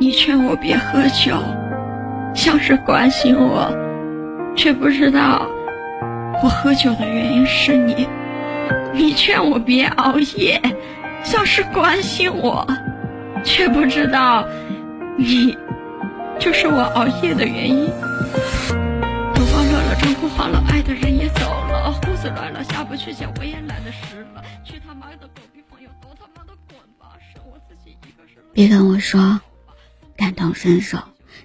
你劝我别喝酒，像是关心我，却不知道我喝酒的原因是你。你劝我别熬夜，像是关心我，却不知道你就是我熬夜的原因。灯光热了，窗户黄了，爱的人也走了，胡子乱了，下不去家，我也懒得湿了。去他妈的狗屁朋友，都他妈的滚吧！剩我自己一个人。别跟我说感同身受，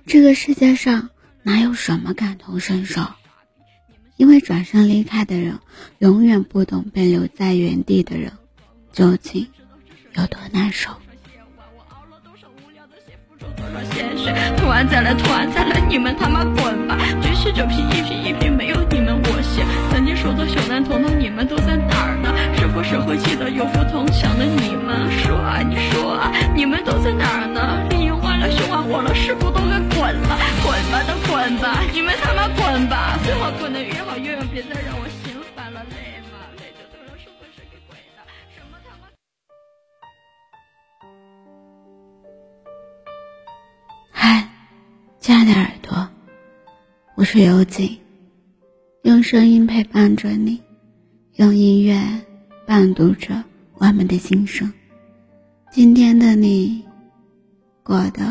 这个世界上哪有什么感同身受？因为转身离开的人，永远不懂被留在原地的人究竟有多难受。突然再来，突然再来，你们他妈滚吧！举起酒瓶，一瓶一瓶，吧！最好滚得越好越远，别再让我心烦了，累吗？累就承认社会是给鬼的，什么他妈。嗨，亲爱的耳朵，我是尤景，用声音陪伴着你，用音乐伴读着我们的心声。今天的你过得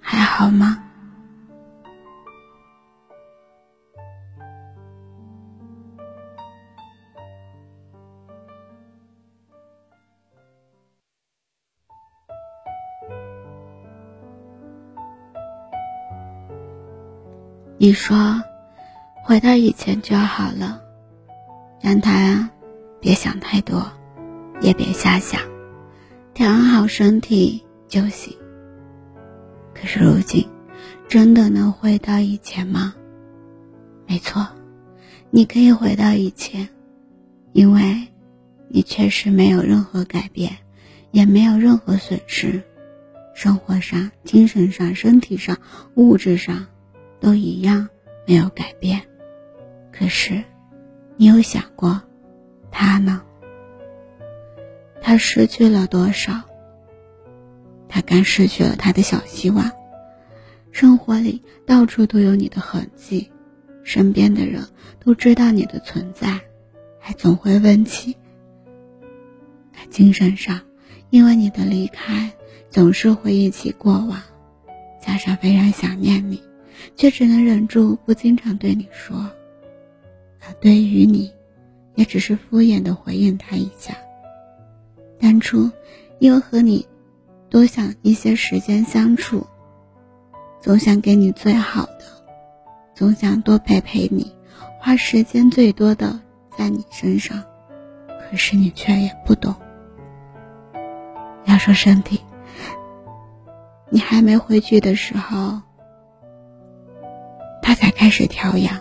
还好吗？你说，回到以前就好了，让他别想太多，也别瞎想，调好身体就行。可是如今，真的能回到以前吗？没错，你可以回到以前，因为，你确实没有任何改变，也没有任何损失，生活上、精神上、身体上、物质上。都一样没有改变，可是，你有想过，他呢？他失去了多少？他刚失去了他的小希望。生活里到处都有你的痕迹，身边的人都知道你的存在，还总会问起。他精神上，因为你的离开，总是回忆起过往，加上非常想念你。却只能忍住不经常对你说，而对于你，也只是敷衍的回应他一下。当初因为和你多想一些时间相处，总想给你最好的，总想多陪陪你，花时间最多的在你身上，可是你却也不懂。要说身体，你还没回去的时候。他才开始调养，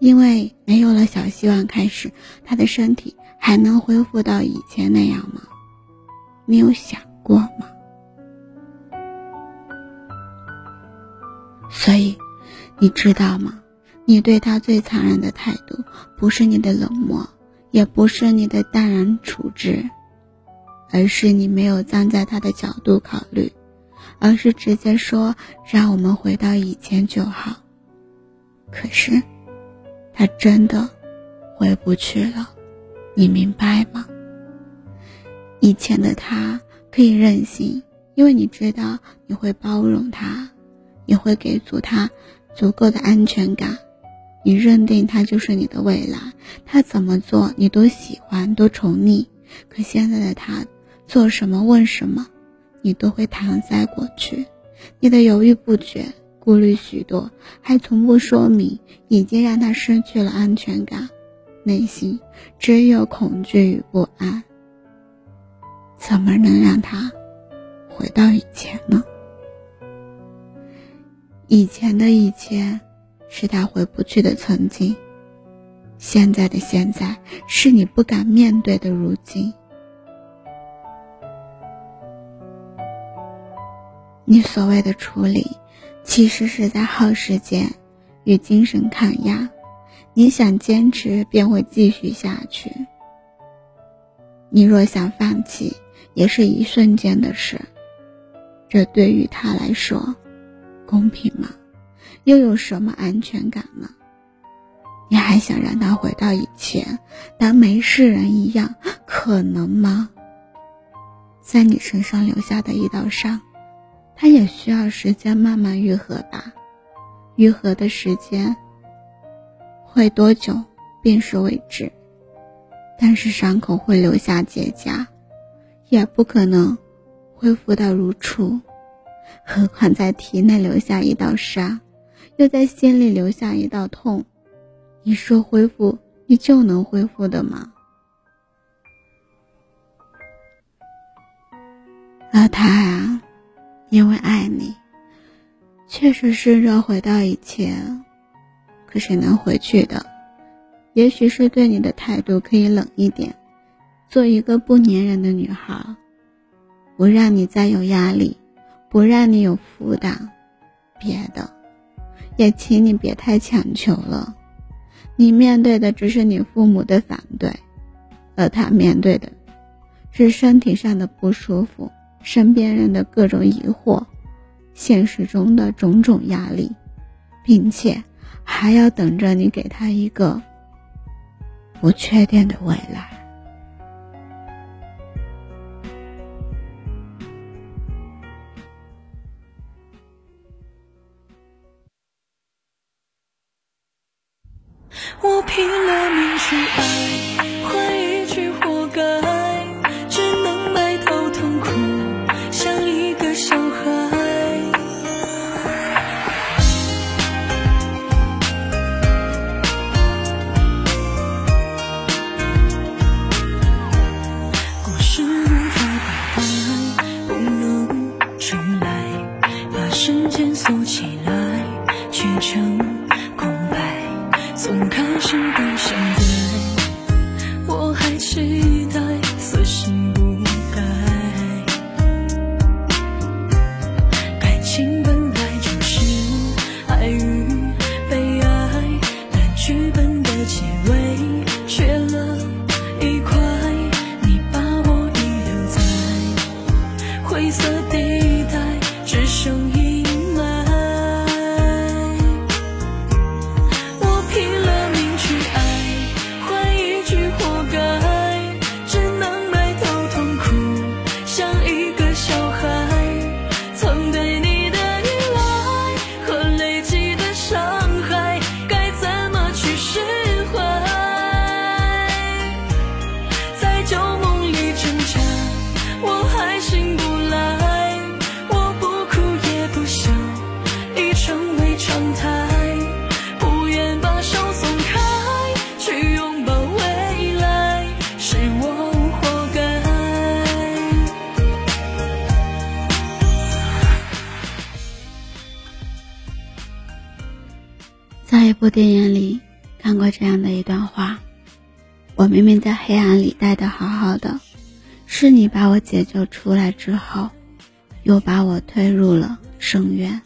因为没有了小希望，开始他的身体还能恢复到以前那样吗？你有想过吗？所以，你知道吗？你对他最残忍的态度，不是你的冷漠，也不是你的淡然处之，而是你没有站在他的角度考虑。而是直接说让我们回到以前就好。可是，他真的回不去了，你明白吗？以前的他可以任性，因为你知道你会包容他，你会给足他足够的安全感，你认定他就是你的未来，他怎么做你都喜欢，都宠溺。可现在的他，做什么问什么。你都会搪塞过去，你的犹豫不决、顾虑许多，还从不说明，已经让他失去了安全感，内心只有恐惧与不安。怎么能让他回到以前呢？以前的以前，是他回不去的曾经；现在的现在，是你不敢面对的如今。你所谓的处理，其实是在耗时间与精神抗压。你想坚持，便会继续下去；你若想放弃，也是一瞬间的事。这对于他来说，公平吗？又有什么安全感呢？你还想让他回到以前，当没事人一样，可能吗？在你身上留下的一道伤，他也需要时间慢慢愈合吧。愈合的时间会多久，便是未知。但是伤口会留下结痂，也不可能恢复到如初。何况在体内留下一道伤，又在心里留下一道痛。你说恢复，你就能恢复的吗？而他啊，因为爱你，确实是热回到以前。可是能回去的，也许是对你的态度可以冷一点，做一个不粘人的女孩，不让你再有压力，不让你有负担。别的，也请你别太强求了。你面对的只是你父母的反对，而他面对的是身体上的不舒服、身边人的各种疑惑、现实中的种种压力，并且还要等着你给他一个不确定的未来。我拼了命去爱，时间锁起来，却成空白。从开始到现在，在一部电影里看过这样的一段话：我明明在黑暗里待得好好的，是你把我解救出来之后，又把我推入了深渊。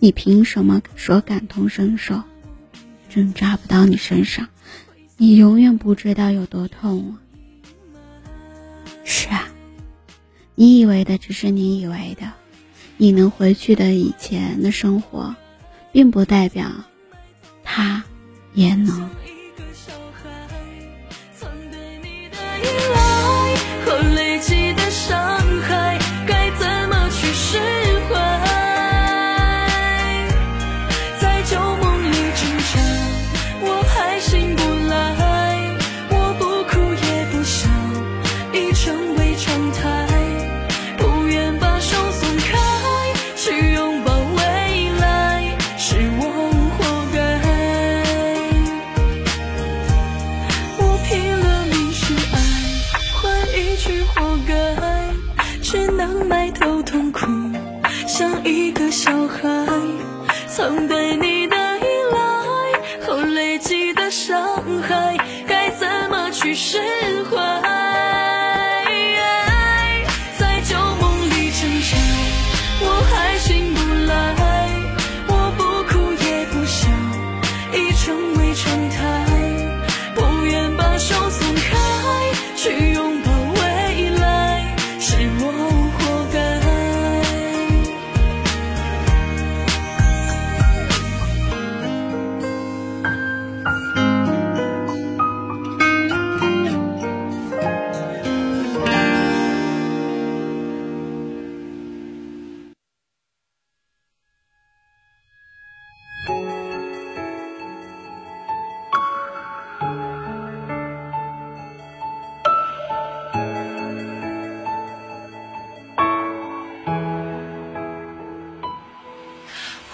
你凭什么说感同身受？针扎不到你身上，你永远不知道有多痛！是啊，你以为的只是你以为的，你能回去的以前的生活，并不代表他也能。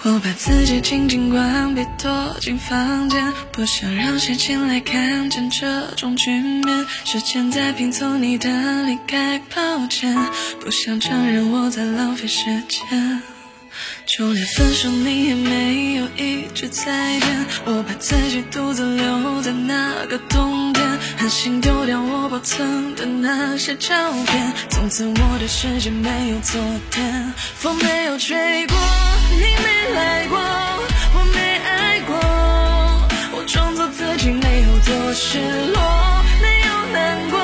我把自己紧紧关闭，躲进房间，不想让谁进来看见这种局面。时间在拼凑你的离开，抱歉，不想承认我在浪费时间。就连分手你也没有一句再见，我把自己独自留在那个冬天，狠心丢掉我保存的那些照片。从此我的世界没有昨天，风没有吹过，你没来过，我没爱过，我装作自己没有多失落，没有难过。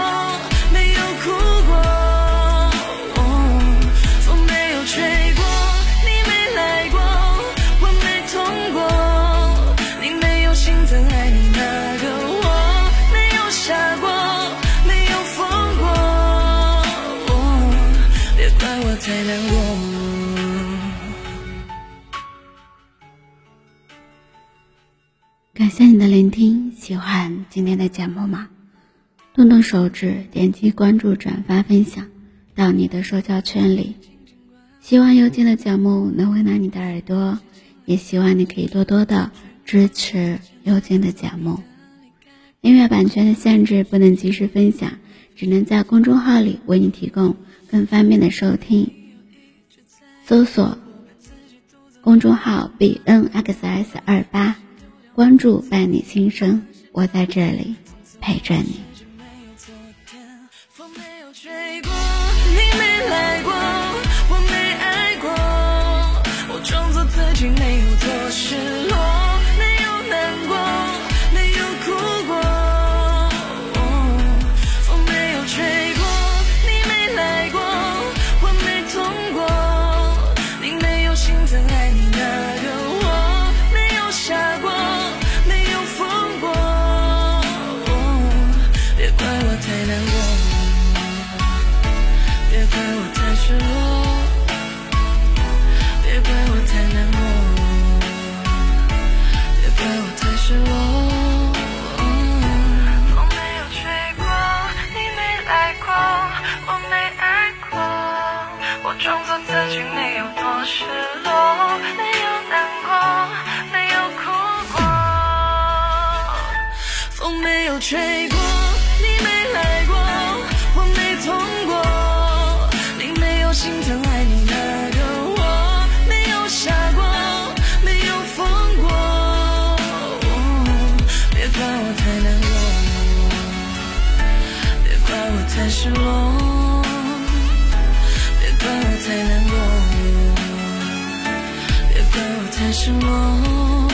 聆听，喜欢今天的节目吗？动动手指，点击关注、转发、分享到你的社交圈里。希望幽静的节目能温暖你的耳朵，也希望你可以多多的支持幽静的节目。音乐版权的限制，不能及时分享，只能在公众号里为你提供更方便的收听。搜索公众号 b n x s 二八。关注伴你心声，我在这里陪着你。吹过，你没来过，我没痛过，你没有心疼爱你那个我，没有傻过，没有疯过，别怪我太难过，别怪我太失落，别怪我太难过，别怪我太失落。